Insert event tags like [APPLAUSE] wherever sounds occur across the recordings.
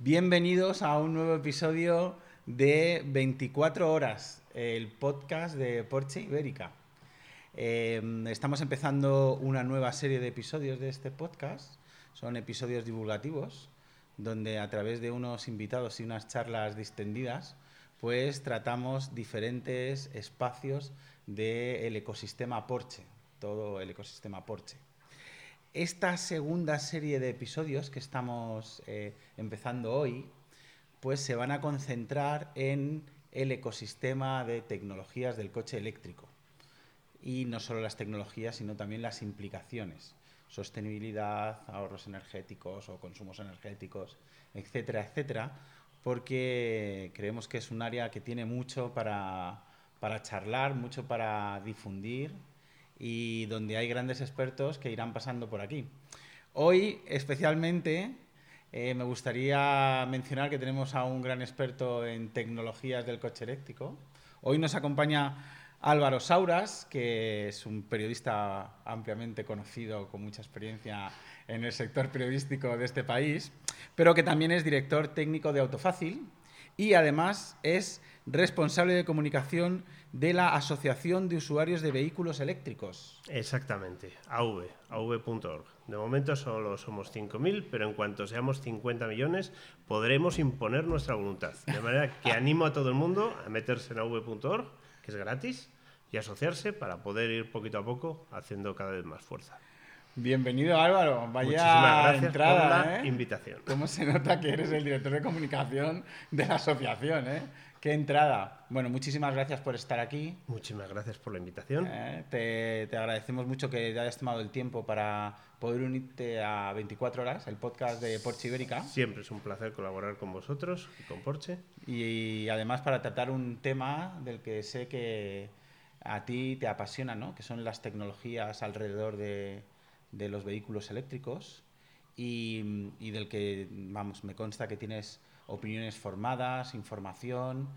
Bienvenidos a un nuevo episodio de 24 horas, el podcast de Porsche Ibérica. Eh, estamos empezando una nueva serie de episodios de este podcast. Son episodios divulgativos, donde a través de unos invitados y unas charlas distendidas, pues tratamos diferentes espacios del ecosistema Porsche, todo el ecosistema Porsche. Esta segunda serie de episodios que estamos eh, empezando hoy, pues se van a concentrar en el ecosistema de tecnologías del coche eléctrico. Y no solo las tecnologías, sino también las implicaciones. Sostenibilidad, ahorros energéticos o consumos energéticos, etcétera, etcétera, porque creemos que es un área que tiene mucho para, para charlar, mucho para difundir y donde hay grandes expertos que irán pasando por aquí. Hoy, especialmente, eh, me gustaría mencionar que tenemos a un gran experto en tecnologías del coche eléctrico. Hoy nos acompaña Álvaro Sauras, que es un periodista ampliamente conocido, con mucha experiencia en el sector periodístico de este país, pero que también es director técnico de Autofácil y además es responsable de comunicación de la Asociación de Usuarios de Vehículos Eléctricos. Exactamente, AV, AV.org. De momento solo somos 5.000, pero en cuanto seamos 50 millones podremos imponer nuestra voluntad. De manera que [LAUGHS] animo a todo el mundo a meterse en AV.org, que es gratis, y asociarse para poder ir poquito a poco haciendo cada vez más fuerza. Bienvenido Álvaro, vaya entrada, por la ¿eh? invitación. ¿Cómo se nota que eres el director de comunicación de la asociación? ¿eh? Qué entrada. Bueno, muchísimas gracias por estar aquí. Muchísimas gracias por la invitación. Eh, te, agradecemos mucho que te hayas tomado el tiempo para poder unirte a 24 horas, el podcast de Porsche Ibérica. Siempre es un placer colaborar con vosotros y con Porsche. Y, además para tratar un tema del que sé que a ti te apasiona, ¿no? Que son las tecnologías alrededor de, de los vehículos eléctricos y, y del que, vamos, me consta que tienes opiniones formadas, información.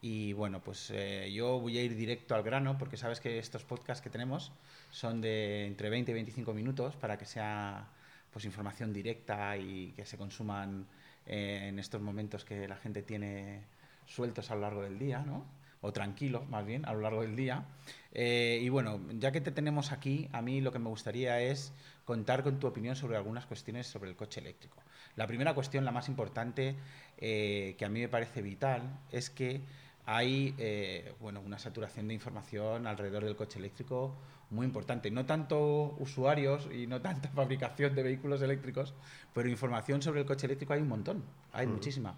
Y bueno, pues eh, yo voy a ir directo al grano porque sabes que estos podcasts que tenemos son de entre 20 y 25 minutos para que sea pues información directa y que se consuman eh, en estos momentos que la gente tiene sueltos a lo largo del día, ¿no? o tranquilos más bien a lo largo del día. Eh, y bueno, ya que te tenemos aquí, a mí lo que me gustaría es contar con tu opinión sobre algunas cuestiones sobre el coche eléctrico. La primera cuestión, la más importante, eh, que a mí me parece vital, es que hay eh, bueno, una saturación de información alrededor del coche eléctrico muy importante. No tanto usuarios y no tanta [LAUGHS] fabricación de vehículos eléctricos, pero información sobre el coche eléctrico hay un montón, hay mm. muchísima.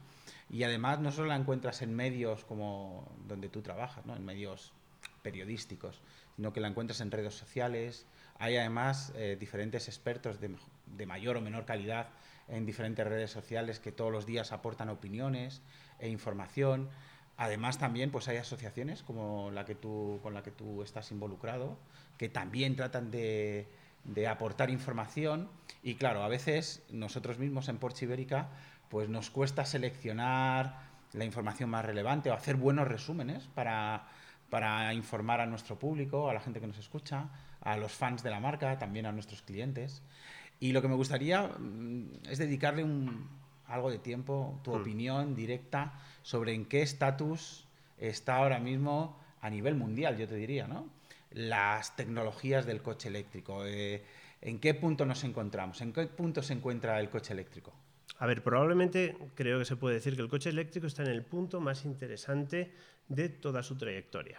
Y además no solo la encuentras en medios como donde tú trabajas, ¿no? en medios periodísticos, sino que la encuentras en redes sociales. Hay además eh, diferentes expertos de, mayor o menor calidad en diferentes redes sociales que todos los días aportan opiniones e información. Además también pues hay asociaciones como la que tú, con la que tú estás involucrado que también tratan de, de aportar información y claro, a veces nosotros mismos en Porsche Ibérica pues nos cuesta seleccionar la información más relevante o hacer buenos resúmenes para, para informar a nuestro público, a la gente que nos escucha, a los fans de la marca, también a nuestros clientes. Y lo que me gustaría mm, es dedicarle un, algo de tiempo, tu hmm. opinión directa sobre en qué estatus está ahora mismo a nivel mundial, yo te diría, ¿no? Las tecnologías del coche eléctrico. Eh, ¿En qué punto nos encontramos? ¿En qué punto se encuentra el coche eléctrico? A ver, probablemente creo que se puede decir que el coche eléctrico está en el punto más interesante de toda su trayectoria.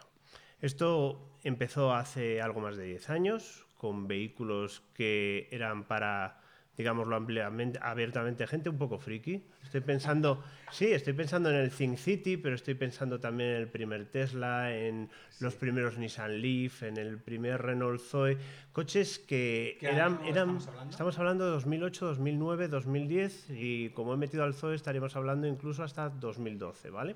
Esto empezó hace algo más de 10 años, con vehículos que eran para digámoslo ampliamente, abiertamente, gente un poco friki. Estoy pensando, sí, estoy pensando en el Think City, pero estoy pensando también en el primer Tesla, en los primeros Nissan Leaf, en el primer Renault Zoe, coches que eran, eran estamos hablando? de 2008, 2009, 2010 y como he metido al Zoe estaríamos hablando incluso hasta 2012, ¿vale?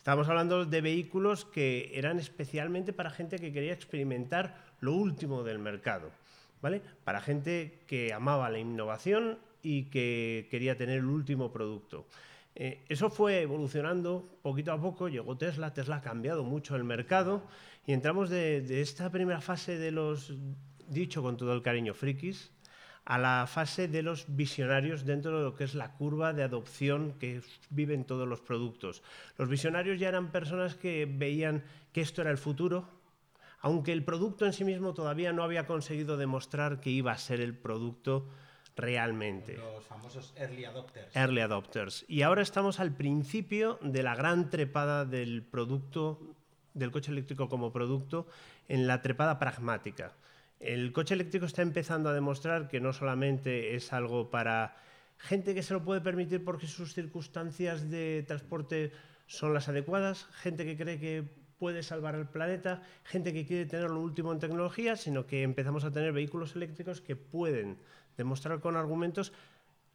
Estamos hablando de vehículos que eran especialmente para gente que quería experimentar lo último del mercado. Para gente que amaba la innovación y que quería tener el último producto. Eh, eso fue evolucionando poquito a poco, llegó Tesla, Tesla ha cambiado mucho el mercado y entramos de, esta primera fase de los, dicho con todo el cariño, frikis, a la fase de los visionarios dentro de lo que es la curva de adopción que viven todos los productos. Los visionarios ya eran personas que veían que esto era el futuro, aunque el producto en sí mismo todavía no había conseguido demostrar que iba a ser el producto realmente. Los famosos early adopters. Early adopters. Y ahora estamos al principio de la gran trepada del producto, del coche eléctrico como producto, en la trepada pragmática. El coche eléctrico está empezando a demostrar que no solamente es algo para gente que se lo puede permitir porque sus circunstancias de transporte son las adecuadas, gente que cree que puede salvar al planeta, gente que quiere tener lo último en tecnología, sino que empezamos a tener vehículos eléctricos que pueden demostrar con argumentos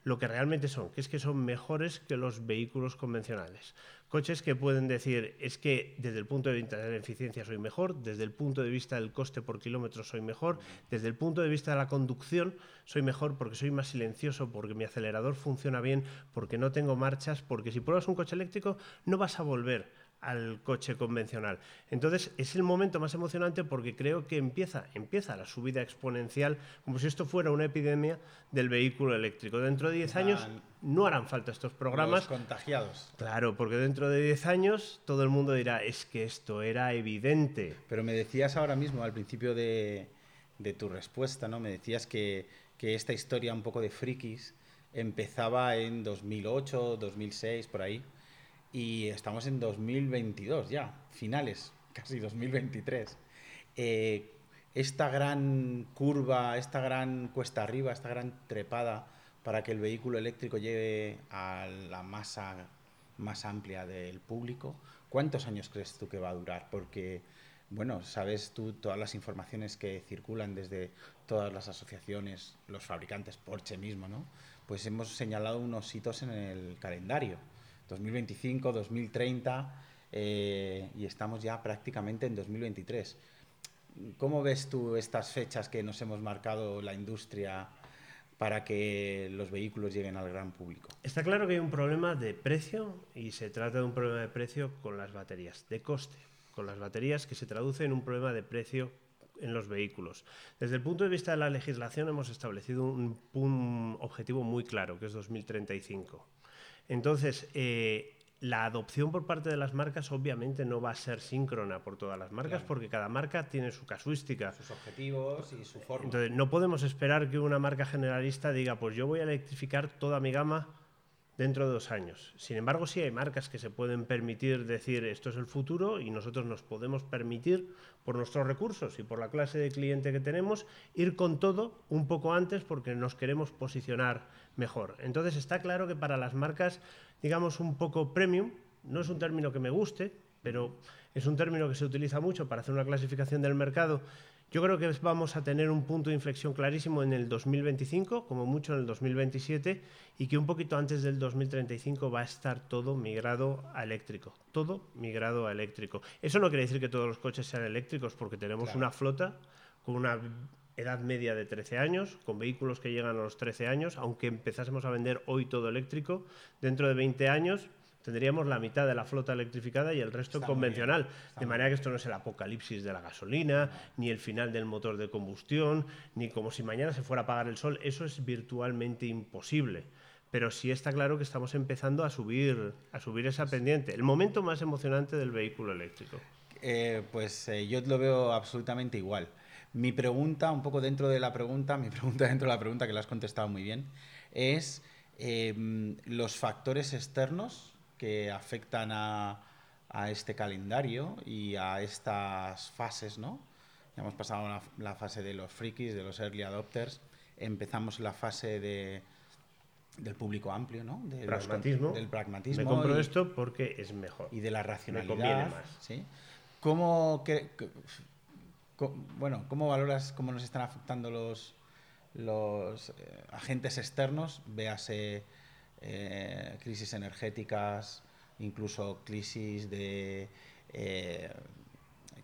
lo que realmente son, que es que son mejores que los vehículos convencionales. Coches que pueden decir, es que desde el punto de vista de la eficiencia soy mejor, desde el punto de vista del coste por kilómetro soy mejor, desde el punto de vista de la conducción soy mejor porque soy más silencioso, porque mi acelerador funciona bien, porque no tengo marchas, porque si pruebas un coche eléctrico no vas a volver al coche convencional. Entonces es el momento más emocionante porque creo que empieza, empieza la subida exponencial, como si esto fuera una epidemia del vehículo eléctrico. Dentro de 10 años no harán falta estos programas. Los contagiados. Claro, porque dentro de 10 años todo el mundo dirá, es que esto era evidente. Pero me decías ahora mismo, al principio de, de tu respuesta, ¿no? Me decías que, que esta historia un poco de frikis empezaba en 2008, 2006, por ahí y estamos en 2022 ya, finales, [LAUGHS] casi 2023. Eh, esta gran curva, esta gran cuesta arriba, esta gran trepada para que el vehículo eléctrico llegue a la masa más amplia del público, ¿cuántos años crees tú que va a durar? Porque, bueno, sabes tú todas las informaciones que circulan desde todas las asociaciones, los fabricantes, Porsche mismo, ¿no? Pues hemos señalado unos hitos en el calendario 2025, 2030 eh, y estamos ya prácticamente en 2023. ¿Cómo ves tú estas fechas que nos hemos marcado la industria para que los vehículos lleguen al gran público? Está claro que hay un problema de precio y se trata de un problema de precio con las baterías, de coste, con las baterías que se traduce en un problema de precio en los vehículos. Desde el punto de vista de la legislación hemos establecido un, un objetivo muy claro, que es 2035. Entonces, eh, la adopción por parte de las marcas obviamente no va a ser síncrona por todas las marcas porque cada marca tiene su casuística. Sus objetivos y su forma. Entonces, no podemos esperar que una marca generalista diga, pues yo voy a electrificar toda mi gama dentro de dos años. Sin embargo, sí hay marcas que se pueden permitir decir esto es el futuro y nosotros nos podemos permitir, por nuestros recursos y por la clase de cliente que tenemos, ir con todo un poco antes porque nos queremos posicionar mejor. Entonces está claro que para las marcas, digamos, un poco premium, no es un término que me guste, pero es un término que se utiliza mucho para hacer una clasificación del mercado yo creo que vamos a tener un punto de inflexión clarísimo en el 2025, como mucho en el 2027, y que un poquito antes del 2035 va a estar todo migrado a eléctrico. Todo migrado a eléctrico. Eso no quiere decir que todos los coches sean eléctricos, porque tenemos una flota con una edad media de 13 años, con vehículos que llegan a los 13 años, aunque empezásemos a vender hoy todo eléctrico, dentro de 20 años tendríamos la mitad de la flota electrificada y el resto convencional. De manera que esto no es el apocalipsis de la gasolina, ni el final del motor de combustión, ni como si mañana se fuera a apagar el sol. Eso es virtualmente imposible. Pero sí está claro que estamos empezando a subir, a subir esa pendiente. El momento más emocionante del vehículo eléctrico. Eh, pues eh, yo lo veo absolutamente igual. Mi pregunta, un poco dentro de la pregunta, mi [LAUGHS] pregunta dentro de la pregunta que la has contestado muy bien, es eh, los factores externos que afectan a, este calendario y a estas fases, ¿no? Ya hemos pasado la, fase de los frikis, de los early adopters, empezamos la fase de, del público amplio, ¿no? pragmatismo. del pragmatismo. Me compro esto porque es mejor. Y de la racionalidad. más. ¿sí? ¿Cómo, que, bueno, ¿cómo valoras cómo nos están afectando los, los eh, agentes externos? Véase eh, crisis energéticas, incluso crisis de, eh,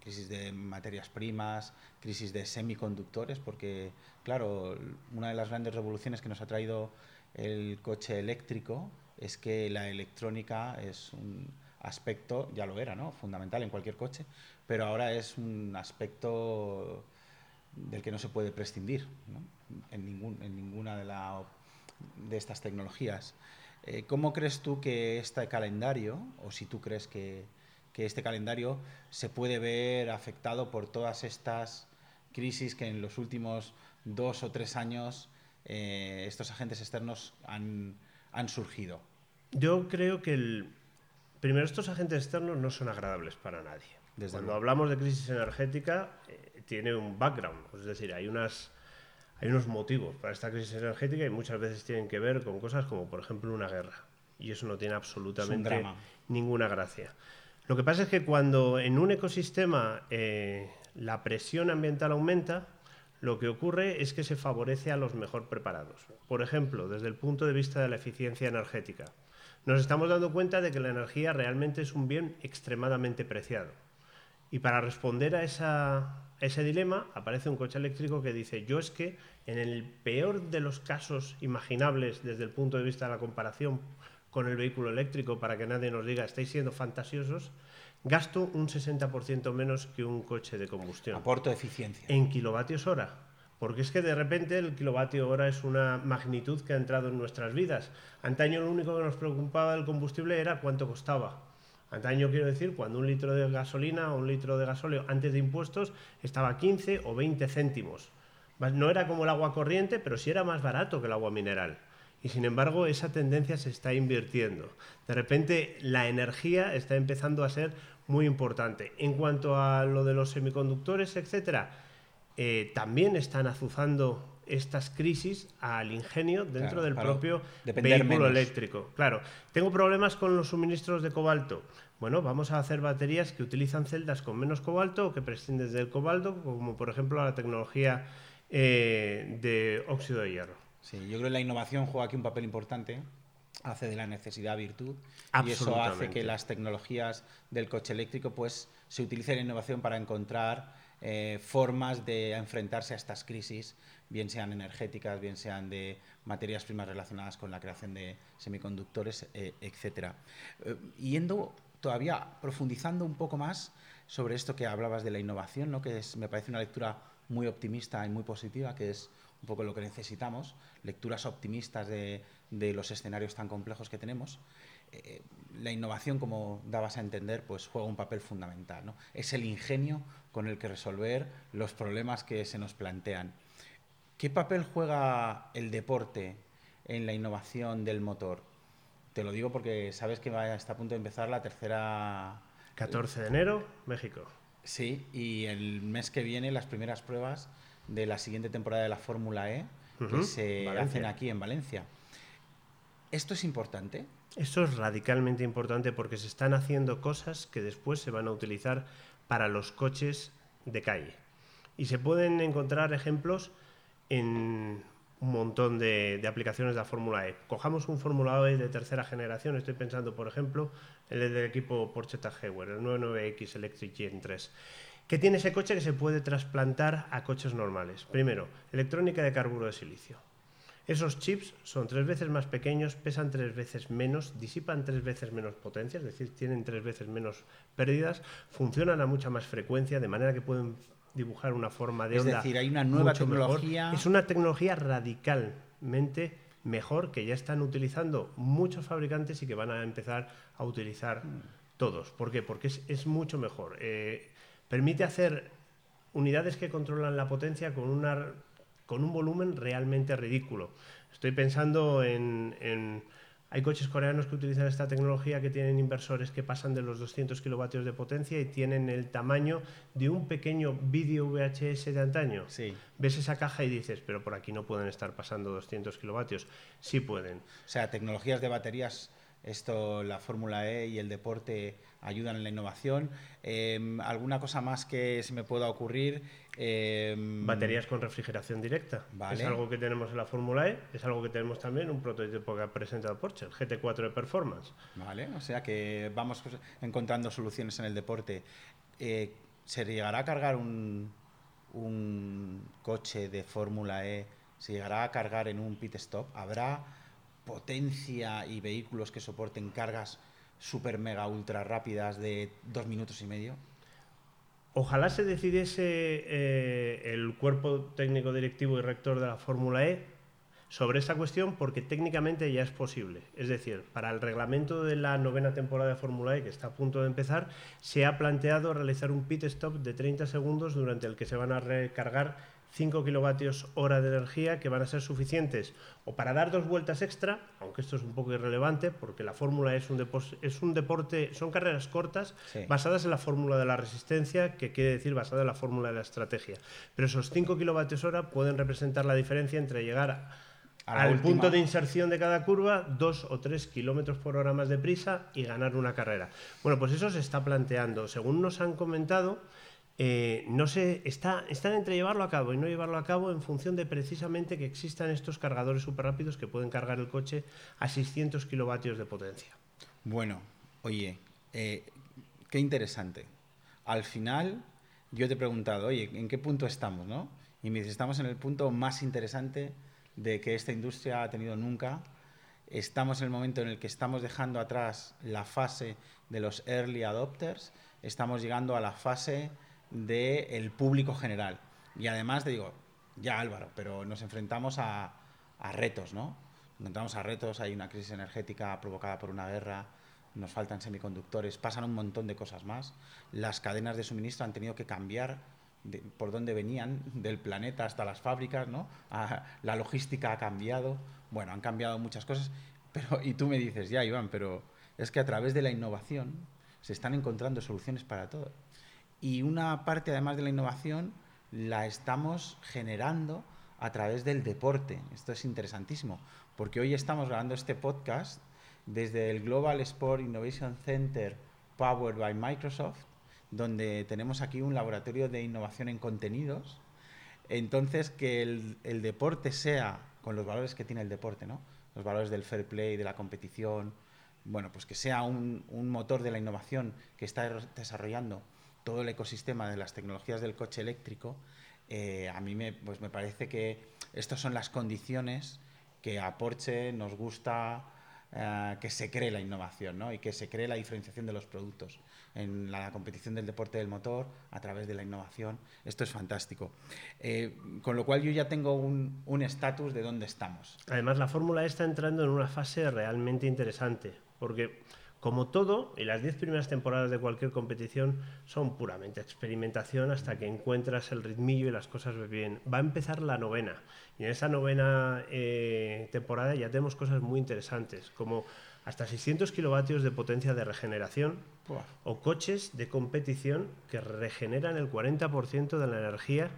crisis de materias primas, crisis de semiconductores, porque, claro, una de las grandes revoluciones que nos ha traído el coche eléctrico es que la electrónica es un aspecto, ya lo era, ¿no? Fundamental en cualquier coche, pero ahora es un aspecto del que no se puede prescindir en, ningún, en ninguna de, la, de estas tecnologías. Eh, ¿Cómo crees tú que este calendario, o si tú crees que, que, este calendario se puede ver afectado por todas estas crisis que en los últimos dos o tres años eh, estos agentes externos han, han, surgido? Yo creo que el, primero estos agentes externos no son agradables para nadie. Desde Cuando hablamos de crisis energética, eh, tiene un background, es decir, hay unas hay unos motivos para esta crisis energética y muchas veces tienen que ver con cosas como, por ejemplo, una guerra. Y eso no tiene absolutamente ninguna gracia. Lo que pasa es que cuando en un ecosistema eh, la presión ambiental aumenta, lo que ocurre es que se favorece a los mejor preparados. Por ejemplo, desde el punto de vista de la eficiencia energética, nos estamos dando cuenta de que la energía realmente es un bien extremadamente preciado. Y para responder a, ese dilema aparece un coche eléctrico que dice, yo es que en el peor de los casos imaginables desde el punto de vista de la comparación con el vehículo eléctrico, para que nadie nos diga, estáis siendo fantasiosos, gasto un 60% menos que un coche de combustión. Aporto eficiencia. En kilovatios hora. Porque es que de repente el kilovatio hora es una magnitud que ha entrado en nuestras vidas. Antaño lo único que nos preocupaba del combustible era cuánto costaba. Antaño quiero decir, cuando un litro de gasolina o un litro de gasóleo antes de impuestos estaba 15 o 20 céntimos. No era como el agua corriente, pero sí era más barato que el agua mineral. Y sin embargo, esa tendencia se está invirtiendo. De repente, la energía está empezando a ser muy importante. En cuanto a lo de los semiconductores, etcétera, eh, también están azuzando estas crisis al ingenio dentro del propio vehículo eléctrico. Claro, tengo problemas con los suministros de cobalto. Bueno, vamos a hacer baterías que utilizan celdas con menos cobalto o que prescinden del cobalto, como por ejemplo la tecnología eh, de óxido de hierro. Sí, yo creo que la innovación juega aquí un papel importante hace de la necesidad virtud y eso hace que las tecnologías del coche eléctrico pues se utilicen en innovación para encontrar eh, formas de enfrentarse a estas crisis bien sean energéticas, bien sean de materias primas relacionadas con la creación de semiconductores, eh, etcétera. Eh, yendo todavía profundizando un poco más sobre esto que hablabas de la innovación, ¿no? que es, me parece una lectura muy optimista y muy positiva, que es un poco lo que necesitamos, lecturas optimistas de, de los escenarios tan complejos que tenemos. Eh, la innovación, como dabas a entender, pues juega un papel fundamental. ¿no? Es el ingenio con el que resolver los problemas que se nos plantean. ¿Qué papel juega el deporte en la innovación del motor? Te lo digo porque sabes que está a punto de empezar la tercera... 14 de enero, México. Sí, y el mes que viene las primeras pruebas de la siguiente temporada de la Fórmula E que se hacen aquí en Valencia. ¿Esto es importante? Esto es radicalmente importante porque se están haciendo cosas que después se van a utilizar para los coches de calle. Y se pueden encontrar ejemplos en un montón de, aplicaciones de la Fórmula E. Cojamos un Fórmula E de tercera generación, estoy pensando, por ejemplo, el del equipo Porsche Jaguar, el 99X Electric Gen 3. ¿Qué tiene ese coche que se puede trasplantar a coches normales? Primero, electrónica de carburo de silicio. Esos chips son tres veces más pequeños, pesan tres veces menos, disipan tres veces menos potencia, es decir, tienen tres veces menos pérdidas, funcionan a mucha más frecuencia, de manera que pueden dibujar una forma de onda. Es decir, hay una nueva tecnología. Es una tecnología radicalmente mejor que ya están utilizando muchos fabricantes y que van a empezar a utilizar todos. ¿Por qué? Porque es, mucho mejor. Eh, permite hacer unidades que controlan la potencia con, una, con un volumen realmente ridículo. Estoy pensando en hay coches coreanos que utilizan esta tecnología que tienen inversores que pasan de los 200 kilovatios de potencia y tienen el tamaño de un pequeño vídeo VHS de antaño. Sí. Ves esa caja y dices, pero por aquí no pueden estar pasando 200 kilovatios. Sí pueden. O sea, tecnologías de baterías, esto, la Fórmula E y el deporte ayudan en la innovación. Em, ¿Alguna cosa más que se me pueda ocurrir? Em, Baterías con refrigeración directa. Es algo que tenemos en la Fórmula E, es algo que tenemos también un prototipo que ha presentado Porsche, el GT4 de Performance. Vale, o sea que vamos encontrando soluciones en el deporte. Eh, ¿Se llegará a cargar un, un coche de Fórmula E? ¿Se llegará a cargar en un pit stop? ¿Habrá potencia y vehículos que soporten cargas super mega ultra rápidas de dos minutos y medio? Ojalá se decidiese eh, el cuerpo técnico directivo y rector de la Fórmula E sobre esa cuestión porque técnicamente ya es posible. Es decir, para el reglamento de la novena temporada de Fórmula E, que está a punto de empezar, se ha planteado realizar un pit stop de 30 segundos durante el que se van a recargar 5 kilovatios hora de energía que van a ser suficientes o para dar dos vueltas extra, aunque esto es un poco irrelevante porque la fórmula es un, es un deporte, son carreras cortas basadas en la fórmula de la resistencia, que quiere decir basada en la fórmula de la estrategia. Pero esos 5 kilovatios hora pueden representar la diferencia entre llegar a al punto de inserción de cada curva, dos o tres kilómetros por hora más de prisa y ganar una carrera. Bueno, pues eso se está planteando. Según nos han comentado, eh, no se, está, están entre llevarlo a cabo y no llevarlo a cabo en función de precisamente que existan estos cargadores súper rápidos que pueden cargar el coche a 600 kilovatios de potencia. Bueno, oye, eh, qué interesante. Al final, yo te he preguntado, oye, ¿en qué punto estamos? ¿no? Y me dices, estamos en el punto más interesante de que esta industria ha tenido nunca. Estamos en el momento en el que estamos dejando atrás la fase de los early adopters, estamos llegando a la fase del público general. Y además te digo, ya Álvaro, pero nos enfrentamos a, a retos, ¿no? Nos enfrentamos a retos, hay una crisis energética provocada por una guerra, nos faltan semiconductores, pasan un montón de cosas más. Las cadenas de suministro han tenido que cambiar por dónde venían, del planeta hasta las fábricas, ¿no? la logística ha cambiado, bueno, han cambiado muchas cosas, pero, y tú me dices, ya Iván, pero es que a través de la innovación se están encontrando soluciones para todo. Y una parte, además de la innovación, la estamos generando a través del deporte. Esto es interesantísimo, porque hoy estamos grabando este podcast desde el Global Sport Innovation Center Powered by Microsoft donde tenemos aquí un laboratorio de innovación en contenidos. Entonces, que el, deporte sea con los valores que tiene el deporte, ¿no? Los valores del fair play, de la competición, bueno, pues que sea un, motor de la innovación que está desarrollando todo el ecosistema de las tecnologías del coche eléctrico, eh, a mí me, pues me parece que estas son las condiciones que a Porsche nos gusta eh, que se cree la innovación ¿no? y que se cree la diferenciación de los productos en la competición del deporte del motor a través de la innovación. Esto es fantástico. Eh, con lo cual yo ya tengo un estatus de dónde estamos. Además, la fórmula está entrando en una fase realmente interesante, porque como todo, y las diez primeras temporadas de cualquier competición son puramente experimentación hasta que encuentras el ritmillo y las cosas bien. Va a empezar la novena, y en esa novena eh, temporada ya tenemos cosas muy interesantes, como hasta 600 kilovatios de potencia de regeneración o coches de competición que regeneran el 40% de la energía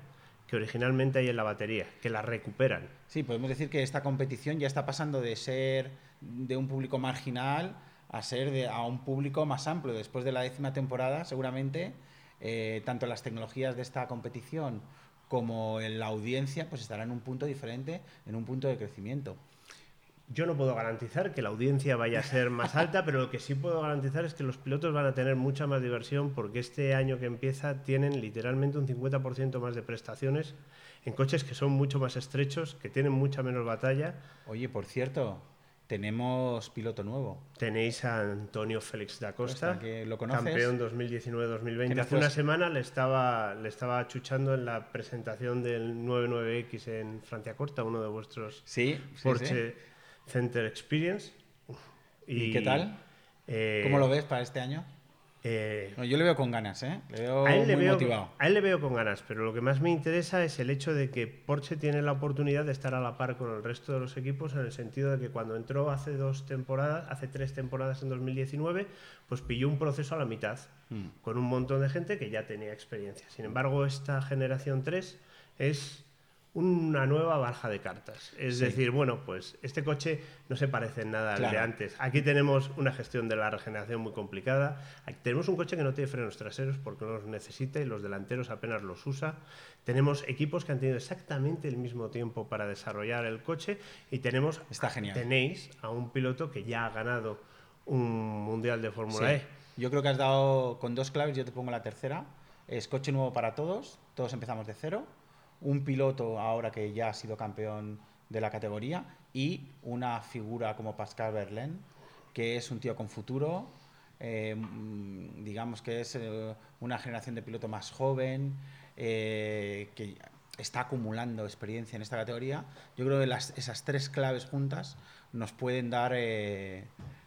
que originalmente hay en la batería, que la recuperan. Sí, podemos decir que esta competición ya está pasando de ser de un público marginal a ser de, a un público más amplio. Después de la décima temporada, seguramente, eh, tanto las tecnologías de esta competición como en la audiencia, pues estarán en un punto diferente, en un punto de crecimiento. Yo no puedo garantizar que la audiencia vaya a ser más alta, pero lo que sí puedo garantizar es que los pilotos van a tener mucha más diversión porque este año que empieza tienen literalmente un 50% más de prestaciones en coches que son mucho más estrechos, que tienen mucha menos batalla. Oye, por cierto, tenemos piloto nuevo. Tenéis a Antonio Félix da Costa, ¿lo campeón 2019-2020. Hace una semana le estaba, le estaba chuchando en la presentación del 99X en Francia Corta, uno de vuestros sí, Porsche Center Experience. ¿Y, qué tal? Eh, ¿Cómo lo ves para este año? Eh, yo le veo con ganas, ¿eh? Le veo a él muy motivado. A él le veo con ganas, pero lo que más me interesa es el hecho de que Porsche tiene la oportunidad de estar a la par con el resto de los equipos en el sentido de que cuando entró hace dos temporadas, hace tres temporadas en 2019, pues pilló un proceso a la mitad hmm. con un montón de gente que ya tenía experiencia. Sin embargo, esta generación 3 es una nueva barja de cartas. Es decir, bueno, pues este coche no se parece en nada al de antes. Aquí tenemos una gestión de la regeneración muy complicada. Aquí tenemos un coche que no tiene frenos traseros porque no los necesita y los delanteros apenas los usa. Tenemos equipos que han tenido exactamente el mismo tiempo para desarrollar el coche y tenemos Está genial. tenéis a un piloto que ya ha ganado un mundial de Fórmula E. Yo creo que has dado con dos claves, yo te pongo la tercera. Es coche nuevo para todos, todos empezamos de cero un piloto ahora que ya ha sido campeón de la categoría y una figura como Pascal Verlaine, que es un tío con futuro, eh, mm, digamos que es eh, una generación de piloto más joven, eh, que está acumulando experiencia en esta categoría, yo creo que las- esas tres claves juntas nos pueden dar,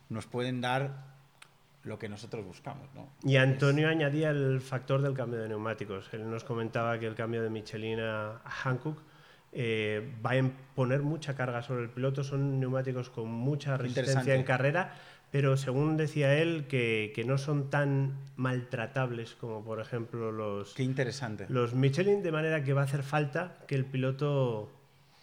nos pueden dar lo que nosotros buscamos. ¿no? Y Antonio añadía el factor del cambio de neumáticos. Él nos comentaba que el cambio de Michelin a Hankook eh, va a poner mucha carga sobre el piloto. Son neumáticos con mucha resistencia en carrera, pero según decía él, que, que no son tan maltratables como, por ejemplo, los, Qué interesante. los Michelin, de manera que va a hacer falta que el piloto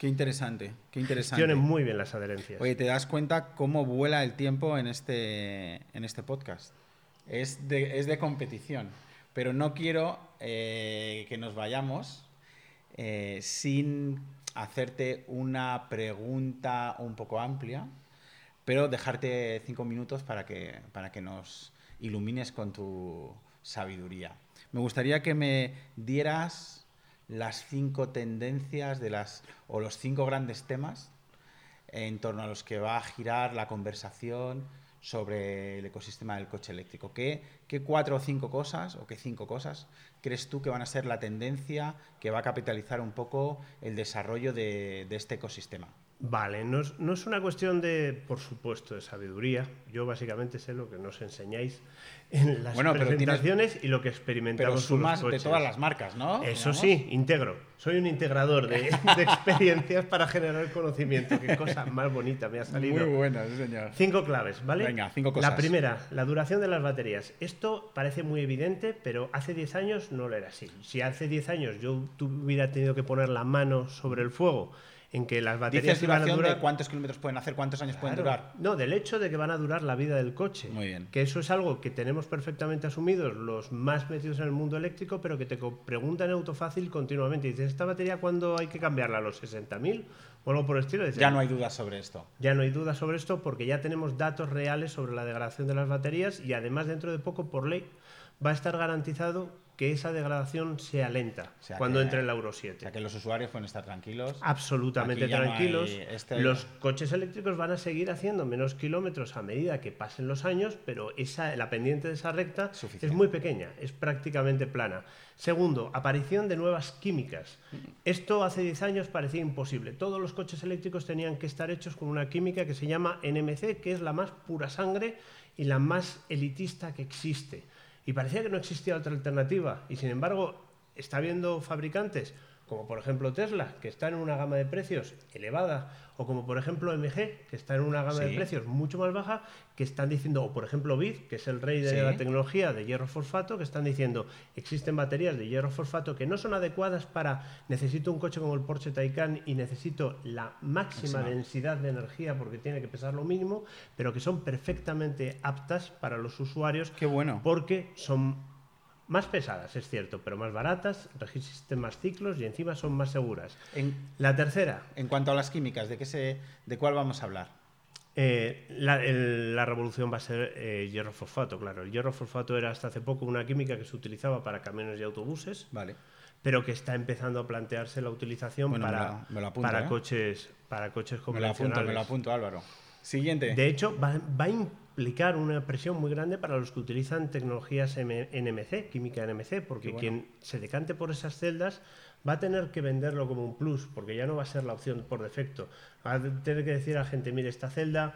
Qué interesante. Qué interesante. gestione muy bien las adherencias. Oye, te das cuenta cómo vuela el tiempo en este, en este podcast. Es de, es de competición. Pero no quiero eh, que nos vayamos eh, sin hacerte una pregunta un poco amplia, pero dejarte cinco minutos para que, para que nos ilumines con tu sabiduría. Me gustaría que me dieras las cinco tendencias de las, o los cinco grandes temas en torno a los que va a girar la conversación sobre el ecosistema del coche eléctrico. ¿Qué, qué cuatro o cinco cosas, o qué cinco cosas, crees tú que van a ser la tendencia que va a capitalizar un poco el desarrollo de, de este ecosistema? Vale, no es, no es una cuestión de, por supuesto, de sabiduría. Yo básicamente sé lo que nos enseñáis en las Bueno, pero tienes- presentaciones y lo que Pero experimentamos con los sumas de coches. todas las marcas, ¿no? Eso Digamos. sí, integro. Soy un integrador de, de experiencias para generar conocimiento. Qué cosa más bonita me ha salido. Muy bueno, sí, señor. Cinco claves, ¿vale? Venga, cinco La cosas. primera, la duración de las baterías. Esto parece muy evidente, pero hace 10 años no lo era así. Si hace 10 años yo hubiera tenido que poner la mano sobre el fuego en que las baterías Dices iban a durar... de cuántos kilómetros pueden hacer, cuántos años pueden durar. No, del hecho de que van a durar la vida del coche. Muy bien. Que eso es algo que tenemos perfectamente asumidos los más metidos en el mundo eléctrico, pero que te preguntan en autofácil continuamente. Dices, ¿esta batería cuándo hay que cambiarla? ¿A los 60.000? O algo por el estilo. Dices, Ya no hay dudas sobre esto. ya no hay duda sobre esto porque ya tenemos datos reales sobre la degradación de las baterías y además dentro de poco por ley va a estar garantizado que esa degradación sea lenta O sea cuando que- entre el Euro O 7. sea, que los usuarios pueden estar tranquilos. Absolutamente no tranquilos. este- Los coches eléctricos van a seguir haciendo menos kilómetros a medida que pasen los años, pero esa, la pendiente de esa recta Suficiente. es muy pequeña, es prácticamente plana. Segundo, aparición de nuevas químicas. Esto hace 10 años parecía imposible. Todos los coches eléctricos tenían que estar hechos con una química que se llama NMC, que es la más pura sangre y la más elitista que existe. Y parecía que no existía otra alternativa. Y sin embargo, está habiendo fabricantes, como por ejemplo Tesla, que están en una gama de precios elevada, o como por ejemplo MG, que está en una gama de precios mucho más baja, que están diciendo, o por ejemplo BID, que es el rey de Sí. la tecnología de hierro fosfato, que están diciendo, existen baterías de hierro fosfato que no son adecuadas para, necesito un coche como el Porsche Taycan y necesito la máxima Máxima. densidad de energía porque tiene que pesar lo mínimo, pero que son perfectamente aptas para los usuarios Qué bueno. porque son más pesadas, es cierto, pero más baratas, resisten más ciclos y encima son más seguras. En, La tercera, en cuanto a las químicas, ¿de, qué se, ¿de cuál vamos a hablar? eh, la, el- la revolución va a ser eh, hierro fosfato, claro. El hierro fosfato era hasta hace poco una química que se utilizaba para camiones y autobuses, Vale. pero que está empezando a plantearse la utilización Bueno, me para, la- me la apunto, para ¿eh? coches para coches Me lo convencionales. apunto, me lo apunto, Álvaro. Siguiente. De hecho, va, va a implicar una presión muy grande para los que utilizan tecnologías M- NMC, química NMC, porque bueno. quien se decante por esas celdas va a tener que venderlo como un plus, porque ya no va a ser la opción por defecto. Va a tener que decir a la gente, mire, esta celda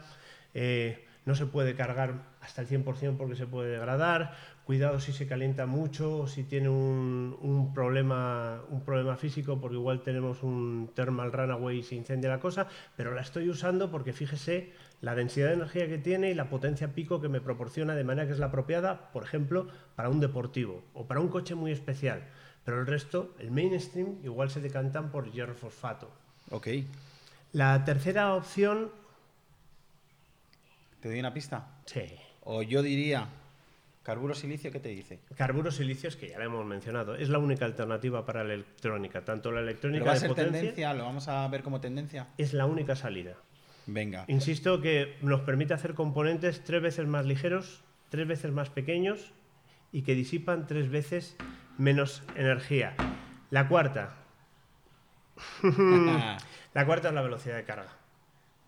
eh, no se puede cargar hasta el 100% porque se puede degradar, cuidado si se calienta mucho o si tiene un, un problema, un problema físico, porque igual tenemos un thermal runaway y se incendia la cosa, pero la estoy usando porque fíjese la densidad de energía que tiene y la potencia pico que me proporciona de manera que es la apropiada, por ejemplo, para un deportivo o para un coche muy especial. Pero el resto, el mainstream, igual se decantan por hierro fosfato. Ok. La tercera opción, ¿Te doy una pista? sí, O yo diría, carburo silicio, ¿qué te dice? carburos silicios, que ya lo hemos mencionado, es la única alternativa para la electrónica. Tanto la ¿Pero electrónica va a de ser potencia tendencia? ¿Lo vamos a ver como tendencia? es la única salida. Venga. Insisto que nos permite hacer componentes tres veces más ligeros, tres veces más pequeños y que disipan tres veces menos energía. La cuarta, [LAUGHS] [LAUGHS] la cuarta es la velocidad de carga.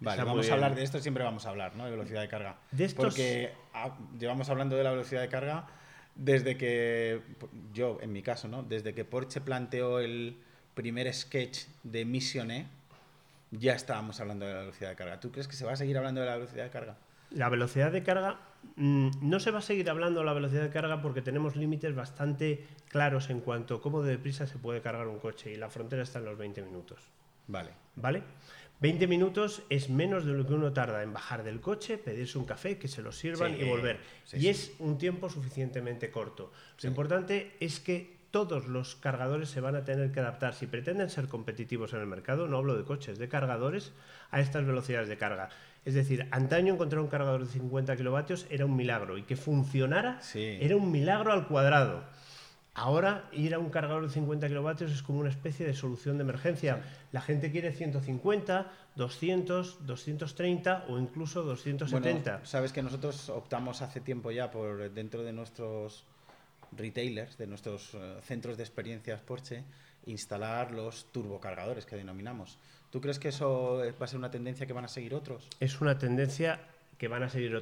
Vale, vamos a hablar de esto, siempre vamos a hablar, ¿no? De velocidad de carga. De estos- Porque llevamos hablando de la velocidad de carga desde que, yo en mi caso, ¿no? Desde que Porsche planteó el primer sketch de Mission E, ya estábamos hablando de la velocidad de carga. ¿Tú crees que se va a seguir hablando de la velocidad de carga? La velocidad de carga mm, no se va a seguir hablando de la velocidad de carga porque tenemos límites bastante claros en cuanto a cómo de deprisa se puede cargar un coche y la frontera está en los 20 minutos. Vale. ¿Vale? 20 minutos es menos de lo que uno tarda en bajar del coche, pedirse un café, que se lo sirvan y volver. y es un tiempo suficientemente corto. Lo importante es que todos los cargadores se van a tener que adaptar, si pretenden ser competitivos en el mercado, no hablo de coches, de cargadores, a estas velocidades de carga. Es decir, antaño encontrar un cargador de 50 kilovatios era un milagro y que funcionara era un milagro al cuadrado. Ahora ir a un cargador de 50 kilovatios es como una especie de solución de emergencia. La gente quiere 150, 200, 230 o incluso 270. sabes que nosotros optamos hace tiempo ya por dentro de nuestros retailers, de nuestros eh, centros de experiencias Porsche, instalar los turbocargadores que denominamos. ¿Tú crees que eso va a ser una tendencia que van a seguir otros? Es una tendencia que van a seguir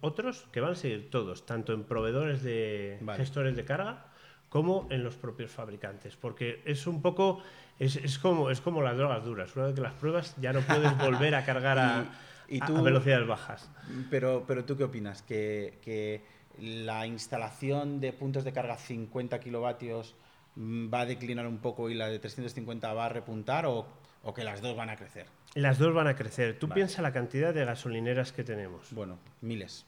otros, que van a seguir todos, tanto en proveedores de gestores de carga como en los propios fabricantes, porque es un poco, es, como, es como las drogas duras, una vez que las pruebas ya no puedes [LAUGHS] volver a cargar a, velocidades bajas. Pero, pero tú qué opinas, que, que la instalación de puntos de carga 50 kilovatios mm, va a declinar un poco y la de 350 va a repuntar o, que las dos van a crecer? Las dos van a crecer. Tú piensas la cantidad de gasolineras que tenemos. Bueno, miles.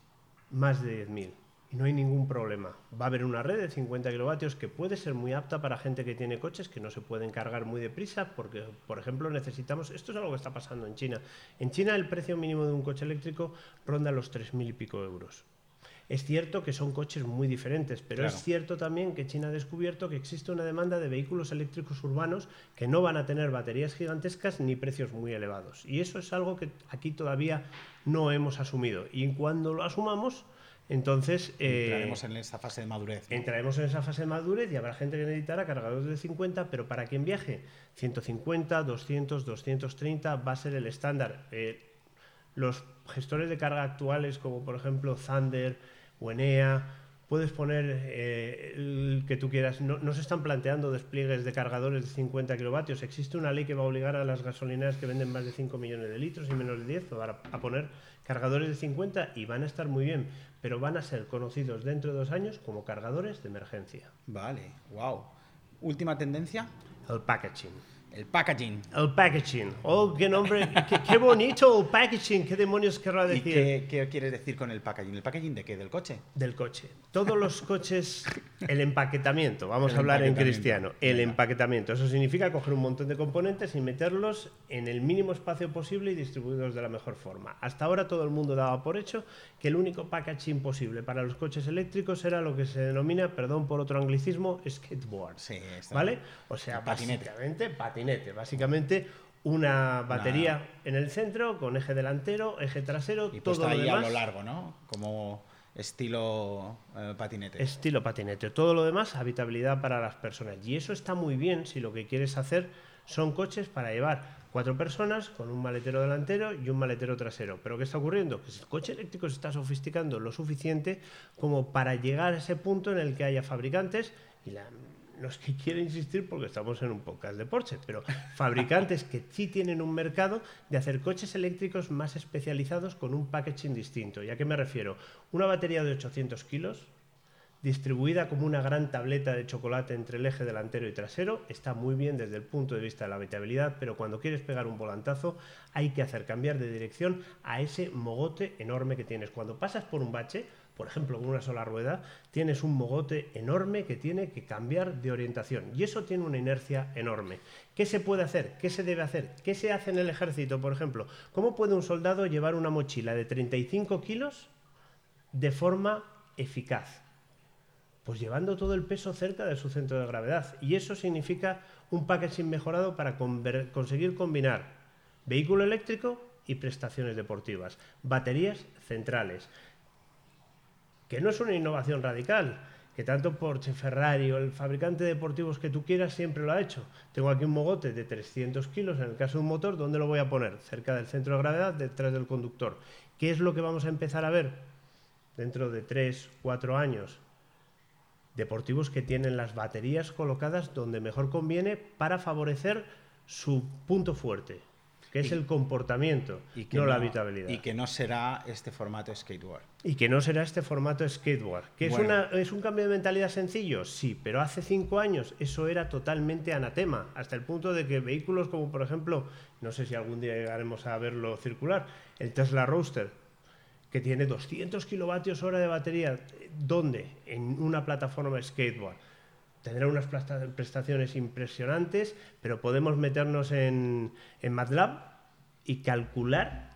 Más de 10.000. Y no hay ningún problema. Va a haber una red de 50 kilovatios que puede ser muy apta para gente que tiene coches que no se pueden cargar muy deprisa porque, por ejemplo, necesitamos... Esto es algo que está pasando en China. En China el precio mínimo de un coche eléctrico ronda los 3.000 y pico euros. Es cierto que son coches muy diferentes, pero es cierto también que China ha descubierto que existe una demanda de vehículos eléctricos urbanos que no van a tener baterías gigantescas ni precios muy elevados. Y eso es algo que aquí todavía no hemos asumido. Y cuando lo asumamos, entonces... Eh, entraremos en esa fase de madurez. Entraremos en esa fase de madurez y habrá gente que necesitará cargadores de 50, pero para quien viaje 150, 200, 230 va a ser el estándar. Eh, los gestores de carga actuales, como por ejemplo Thunder, o Enea, puedes poner eh, el que tú quieras. No, se están planteando despliegues de cargadores de 50 kilovatios. Existe una ley que va a obligar a las gasolineras que venden más de 5 millones de litros y menos de 10 a, a poner cargadores de 50 y van a estar muy bien, pero van a ser conocidos dentro de dos años como cargadores de emergencia. Vale, wow. Última tendencia. El packaging. El packaging. El packaging. Oh, qué nombre, qué, bonito el packaging. ¿Qué demonios querrá decir? ¿Y qué, quieres decir con el packaging? ¿El packaging de qué? ¿Del coche? Del coche. Todos los coches, el empaquetamiento, vamos a hablar en cristiano. El empaquetamiento. Eso significa coger un montón de componentes y meterlos en el mínimo espacio posible y distribuirlos de la mejor forma. Hasta ahora todo el mundo daba por hecho que el único packaging posible para los coches eléctricos era lo que se denomina, perdón por otro anglicismo, skateboard. Sí, ¿Vale? O sea, patinete. patinete Básicamente una batería en el centro con eje delantero, eje trasero, y todo ahí a lo largo, ¿no? Como estilo eh, patinete. Estilo patinete. Todo lo demás, habitabilidad para las personas. Y eso está muy bien si lo que quieres hacer son coches para llevar cuatro personas con un maletero delantero y un maletero trasero. Pero ¿qué está ocurriendo? Que el coche eléctrico se está sofisticando lo suficiente como para llegar a ese punto en el que haya fabricantes y la no es que quiera insistir porque estamos en un podcast de Porsche, pero fabricantes que sí tienen un mercado de hacer coches eléctricos más especializados con un packaging distinto. ¿Y a qué me refiero? Una batería de 800 kilos, distribuida como una gran tableta de chocolate entre el eje delantero y trasero, está muy bien desde el punto de vista de la habitabilidad, pero cuando quieres pegar un volantazo hay que hacer cambiar de dirección a ese mogote enorme que tienes. Cuando pasas por un bache, por ejemplo, con una sola rueda, tienes un mogote enorme que tiene que cambiar de orientación. Y eso tiene una inercia enorme. ¿Qué se puede hacer? ¿Qué se debe hacer? ¿Qué se hace en el ejército, por ejemplo? ¿Cómo puede un soldado llevar una mochila de 35 kilos de forma eficaz? Pues llevando todo el peso cerca de su centro de gravedad. Y eso significa un packaging mejorado para conseguir combinar vehículo eléctrico y prestaciones deportivas, baterías centrales, que no es una innovación radical, que tanto Porsche, Ferrari o el fabricante de deportivos que tú quieras siempre lo ha hecho. Tengo aquí un mogote de 300 kilos, en el caso de un motor, ¿dónde lo voy a poner? Cerca del centro de gravedad, detrás del conductor. ¿Qué es lo que vamos a empezar a ver? dentro de 3, 4 años, deportivos que tienen las baterías colocadas donde mejor conviene para favorecer su punto fuerte, que es el comportamiento, y no, la habitabilidad. Y que no será este formato skateboard. Y que no será este formato skateboard. ¿Que es, una, es un cambio de mentalidad sencillo? Sí, pero hace cinco años eso era totalmente anatema, hasta el punto de que vehículos como, por ejemplo, no sé si algún día llegaremos a verlo circular, el Tesla Roadster, que tiene 200 kilovatios hora de batería, ¿dónde? En una plataforma skateboard tendrá unas prestaciones impresionantes, pero podemos meternos en, MATLAB y calcular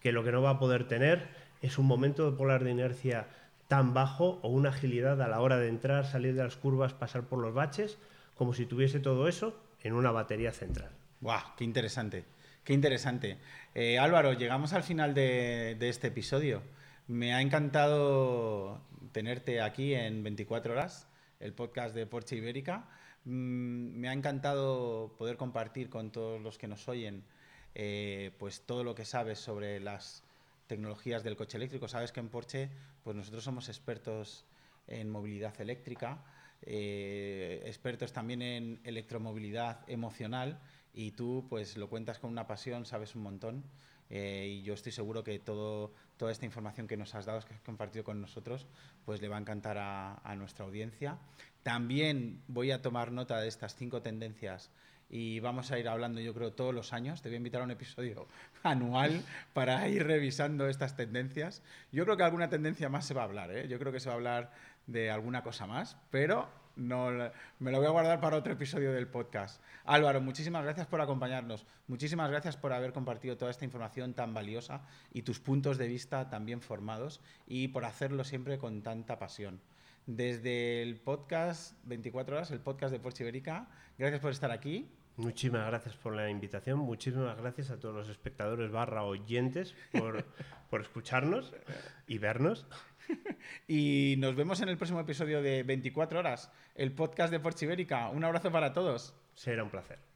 que lo que no va a poder tener es un momento de polar de inercia tan bajo o una agilidad a la hora de entrar, salir de las curvas, pasar por los baches, como si tuviese todo eso en una batería central. ¡Guau! ¡Qué interesante! ¡Qué interesante! Eh, Álvaro, llegamos al final de este episodio. Me ha encantado tenerte aquí en 24 horas el podcast de Porsche Ibérica. Mm, me ha encantado poder compartir con todos los que nos oyen eh, pues todo lo que sabes sobre las tecnologías del coche eléctrico. Sabes que en Porsche pues nosotros somos expertos en movilidad eléctrica, eh, expertos también en electromovilidad emocional y tú pues lo cuentas con una pasión, sabes un montón. Eh, y yo estoy seguro que todo, toda esta información que nos has dado, que has compartido con nosotros, pues le va a encantar a, nuestra audiencia. También voy a tomar nota de estas cinco tendencias y vamos a ir hablando, yo creo, todos los años. Te voy a invitar a un episodio [LAUGHS] anual para ir revisando estas tendencias. Yo creo que alguna tendencia más se va a hablar, ¿eh? Yo creo que se va a hablar de alguna cosa más, pero no, me lo voy a guardar para otro episodio del podcast. Álvaro, muchísimas gracias por acompañarnos. Muchísimas gracias por haber compartido toda esta información tan valiosa y tus puntos de vista tan bien formados y por hacerlo siempre con tanta pasión. Desde el podcast 24 horas, el podcast de Porsche Ibérica, gracias por estar aquí. Muchísimas gracias por la invitación, muchísimas gracias a todos los espectadores barra oyentes por, [LAUGHS] por escucharnos y vernos. [LAUGHS] y nos vemos en el próximo episodio de 24 horas, el podcast de Porsche Ibérica. Un abrazo para todos. Será un placer.